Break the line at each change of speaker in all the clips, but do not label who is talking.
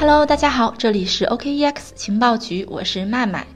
Hello，大家好，这里是 OKEX 情报局，我是麦麦。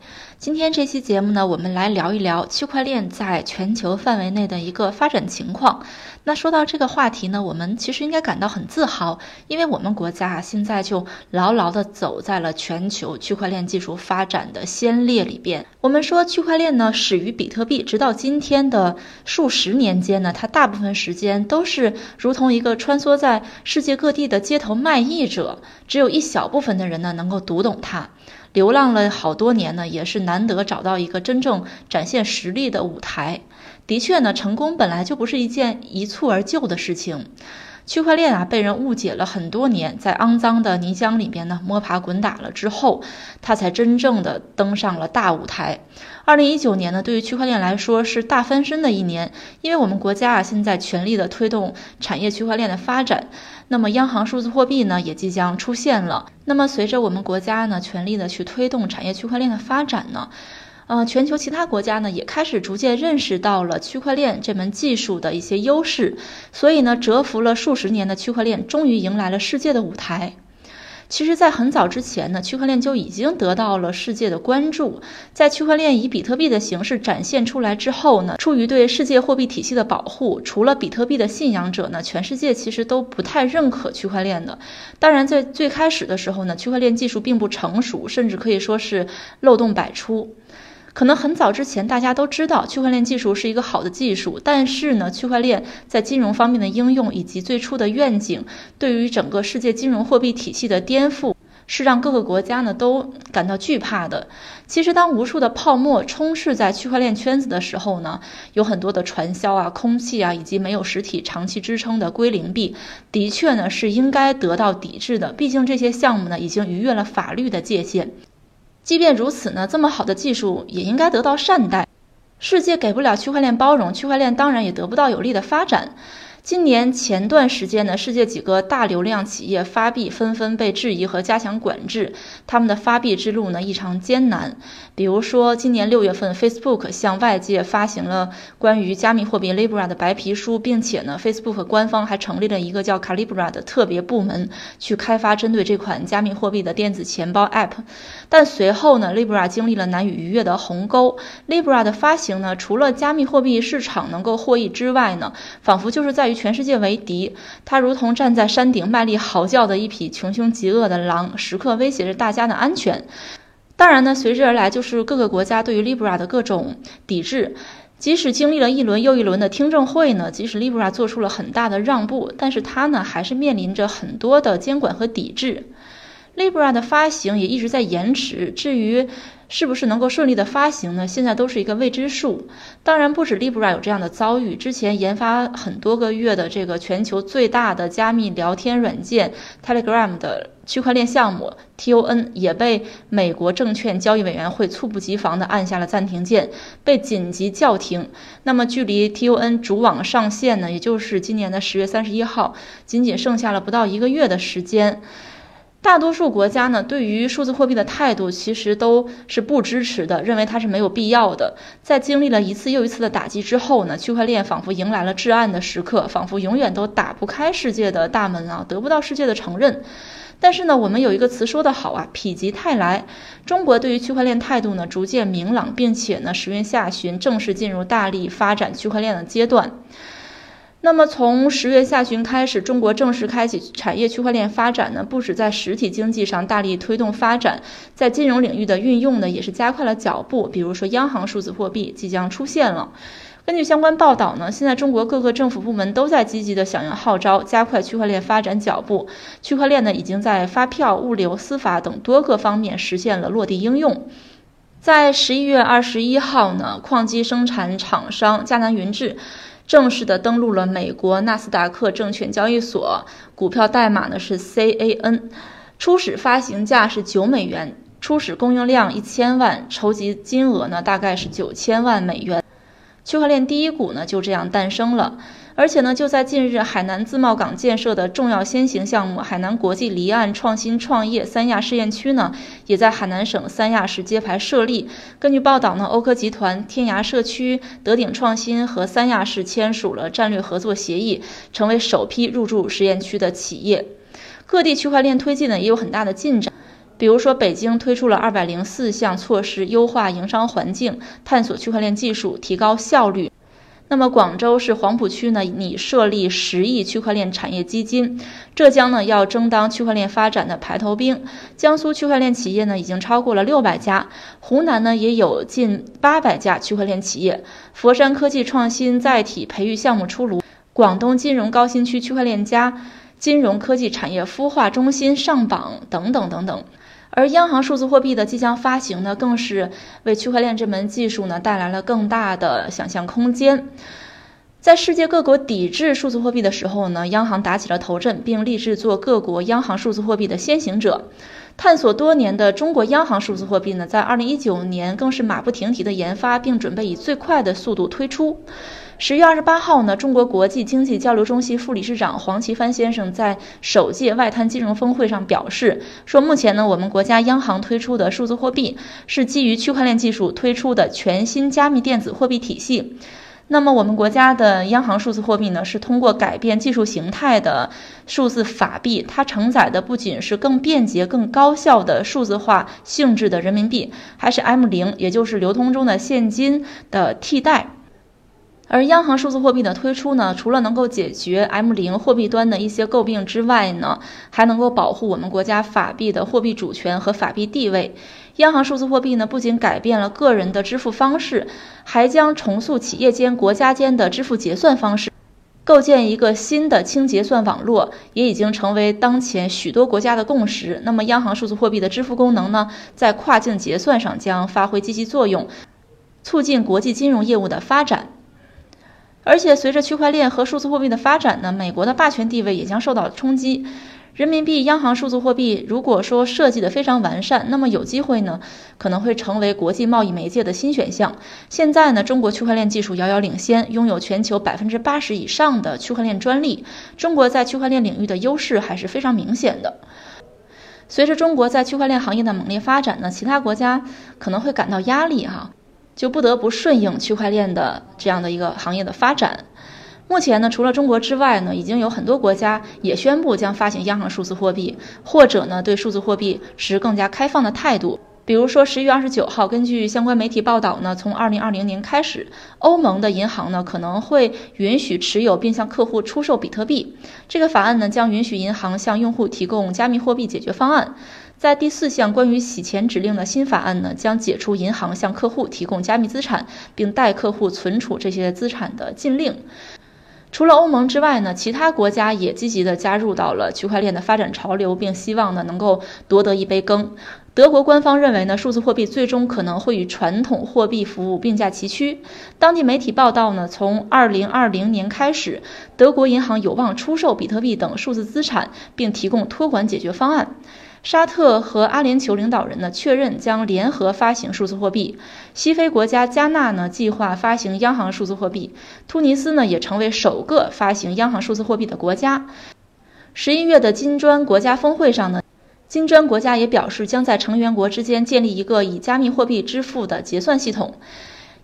今天这期节目呢，我们来聊一聊区块链在全球范围内的一个发展情况。那说到这个话题呢，我们其实应该感到很自豪，因为我们国家现在就牢牢地走在了全球区块链技术发展的先烈里边。我们说区块链呢始于比特币，直到今天的数十年间呢，它大部分时间都是如同一个穿梭在世界各地的街头卖艺者，只有一小部分的人呢能够读懂它。流浪了好多年呢，也是难得找到一个真正展现实力的舞台。的确呢，成功本来就不是一件一蹴而就的事情。区块链啊，被人误解了很多年，在肮脏的泥浆里边呢摸爬滚打了之后，它才真正的登上了大舞台。二零一九年呢，对于区块链来说是大翻身的一年，因为我们国家啊现在全力的推动产业区块链的发展，那么央行数字货币呢也即将出现了。那么随着我们国家呢全力的去推动产业区块链的发展呢。呃，全球其他国家呢也开始逐渐认识到了区块链这门技术的一些优势，所以呢，蛰伏了数十年的区块链终于迎来了世界的舞台。其实，在很早之前呢，区块链就已经得到了世界的关注。在区块链以比特币的形式展现出来之后呢，出于对世界货币体系的保护，除了比特币的信仰者呢，全世界其实都不太认可区块链的。当然，在最开始的时候呢，区块链技术并不成熟，甚至可以说是漏洞百出。可能很早之前，大家都知道区块链技术是一个好的技术，但是呢，区块链在金融方面的应用以及最初的愿景，对于整个世界金融货币体系的颠覆，是让各个国家呢都感到惧怕的。其实，当无数的泡沫充斥在区块链圈子的时候呢，有很多的传销啊、空气啊，以及没有实体长期支撑的归零币，的确呢是应该得到抵制的。毕竟这些项目呢已经逾越了法律的界限。即便如此呢，这么好的技术也应该得到善待。世界给不了区块链包容，区块链当然也得不到有利的发展。今年前段时间呢，世界几个大流量企业发币纷纷被质疑和加强管制，他们的发币之路呢异常艰难。比如说，今年六月份，Facebook 向外界发行了关于加密货币 Libra 的白皮书，并且呢，Facebook 官方还成立了一个叫 Calibra 的特别部门，去开发针对这款加密货币的电子钱包 App。但随后呢，Libra 经历了难以逾越的鸿沟。Libra 的发行呢，除了加密货币市场能够获益之外呢，仿佛就是在于全世界为敌，它如同站在山顶卖力嚎叫的一匹穷凶极恶的狼，时刻威胁着大家的安全。当然呢，随之而来就是各个国家对于 Libra 的各种抵制。即使经历了一轮又一轮的听证会呢，即使 Libra 做出了很大的让步，但是它呢还是面临着很多的监管和抵制。Libra 的发行也一直在延迟，至于。是不是能够顺利的发行呢？现在都是一个未知数。当然，不止 Libra 有这样的遭遇，之前研发很多个月的这个全球最大的加密聊天软件 Telegram 的区块链项目 TON 也被美国证券交易委员会猝不及防地按下了暂停键，被紧急叫停。那么，距离 TON 主网上线呢，也就是今年的十月三十一号，仅仅剩下了不到一个月的时间。大多数国家呢，对于数字货币的态度其实都是不支持的，认为它是没有必要的。在经历了一次又一次的打击之后呢，区块链仿佛迎来了至暗的时刻，仿佛永远都打不开世界的大门啊，得不到世界的承认。但是呢，我们有一个词说得好啊，否极泰来。中国对于区块链态度呢，逐渐明朗，并且呢，十月下旬正式进入大力发展区块链的阶段。那么从十月下旬开始，中国正式开启产业区块链发展呢，不止在实体经济上大力推动发展，在金融领域的运用呢，也是加快了脚步。比如说，央行数字货币即将出现了。根据相关报道呢，现在中国各个政府部门都在积极的响应号召，加快区块链发展脚步。区块链呢，已经在发票、物流、司法等多个方面实现了落地应用。在十一月二十一号呢，矿机生产厂商迦南云智。正式的登陆了美国纳斯达克证券交易所，股票代码呢是 CAN，初始发行价是九美元，初始供应量一千万，筹集金额呢大概是九千万美元，区块链第一股呢就这样诞生了。而且呢，就在近日，海南自贸港建设的重要先行项目——海南国际离岸创新创业三亚试验区呢，也在海南省三亚市揭牌设立。根据报道呢，欧科集团、天涯社区、德鼎创新和三亚市签署了战略合作协议，成为首批入驻实验区的企业。各地区块链推进呢也有很大的进展。比如说，北京推出了二百零四项措施，优化营商环境，探索区块链技术，提高效率。那么，广州市黄埔区呢拟设立十亿区块链产业基金。浙江呢要争当区块链发展的排头兵。江苏区块链企业呢已经超过了六百家。湖南呢也有近八百家区块链企业。佛山科技创新载体培育项目出炉。广东金融高新区区块链加金融科技产业孵化中心上榜等等等等。而央行数字货币的即将发行呢，更是为区块链这门技术呢带来了更大的想象空间。在世界各国抵制数字货币的时候呢，央行打起了头阵，并立志做各国央行数字货币的先行者。探索多年的中国央行数字货币呢，在二零一九年更是马不停蹄的研发，并准备以最快的速度推出。十月二十八号呢，中国国际经济交流中心副理事长黄奇帆先生在首届外滩金融峰会上表示，说目前呢，我们国家央行推出的数字货币是基于区块链技术推出的全新加密电子货币体系。那么我们国家的央行数字货币呢，是通过改变技术形态的数字法币，它承载的不仅是更便捷、更高效的数字化性质的人民币，还是 M 零，也就是流通中的现金的替代。而央行数字货币的推出呢，除了能够解决 M 零货币端的一些诟病之外呢，还能够保护我们国家法币的货币主权和法币地位。央行数字货币呢，不仅改变了个人的支付方式，还将重塑企业间、国家间的支付结算方式，构建一个新的轻结算网络，也已经成为当前许多国家的共识。那么，央行数字货币的支付功能呢，在跨境结算上将发挥积极作用，促进国际金融业务的发展。而且，随着区块链和数字货币的发展呢，美国的霸权地位也将受到冲击。人民币央行数字货币如果说设计的非常完善，那么有机会呢，可能会成为国际贸易媒介的新选项。现在呢，中国区块链技术遥遥领先，拥有全球百分之八十以上的区块链专利。中国在区块链领域的优势还是非常明显的。随着中国在区块链行业的猛烈发展呢，其他国家可能会感到压力哈。就不得不顺应区块链的这样的一个行业的发展。目前呢，除了中国之外呢，已经有很多国家也宣布将发行央行数字货币，或者呢，对数字货币持更加开放的态度。比如说，十一月二十九号，根据相关媒体报道呢，从二零二零年开始，欧盟的银行呢可能会允许持有并向客户出售比特币。这个法案呢，将允许银行向用户提供加密货币解决方案。在第四项关于洗钱指令的新法案呢，将解除银行向客户提供加密资产并代客户存储这些资产的禁令。除了欧盟之外呢，其他国家也积极的加入到了区块链的发展潮流，并希望呢能够夺得一杯羹。德国官方认为呢，数字货币最终可能会与传统货币服务并驾齐驱。当地媒体报道呢，从二零二零年开始，德国银行有望出售比特币等数字资产，并提供托管解决方案。沙特和阿联酋领导人呢确认将联合发行数字货币。西非国家加纳呢计划发行央行数字货币。突尼斯呢也成为首个发行央行数字货币的国家。十一月的金砖国家峰会上呢，金砖国家也表示将在成员国之间建立一个以加密货币支付的结算系统。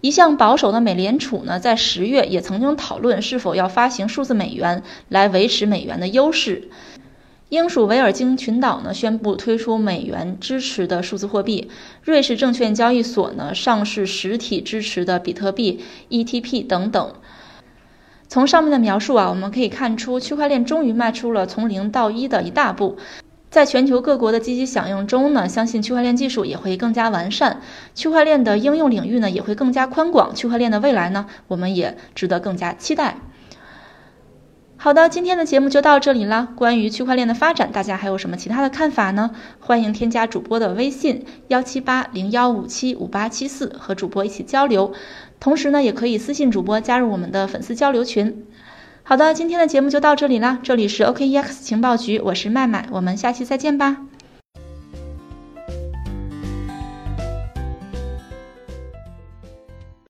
一向保守的美联储呢在十月也曾经讨论是否要发行数字美元来维持美元的优势。英属维尔京群岛呢宣布推出美元支持的数字货币，瑞士证券交易所呢上市实体支持的比特币 ETP 等等。从上面的描述啊，我们可以看出区块链终于迈出了从零到一的一大步。在全球各国的积极响应中呢，相信区块链技术也会更加完善，区块链的应用领域呢也会更加宽广，区块链的未来呢，我们也值得更加期待。好的，今天的节目就到这里了。关于区块链的发展，大家还有什么其他的看法呢？欢迎添加主播的微信幺七八零幺五七五八七四，和主播一起交流。同时呢，也可以私信主播加入我们的粉丝交流群。好的，今天的节目就到这里了。这里是 OKEX 情报局，我是麦麦，我们下期再见吧。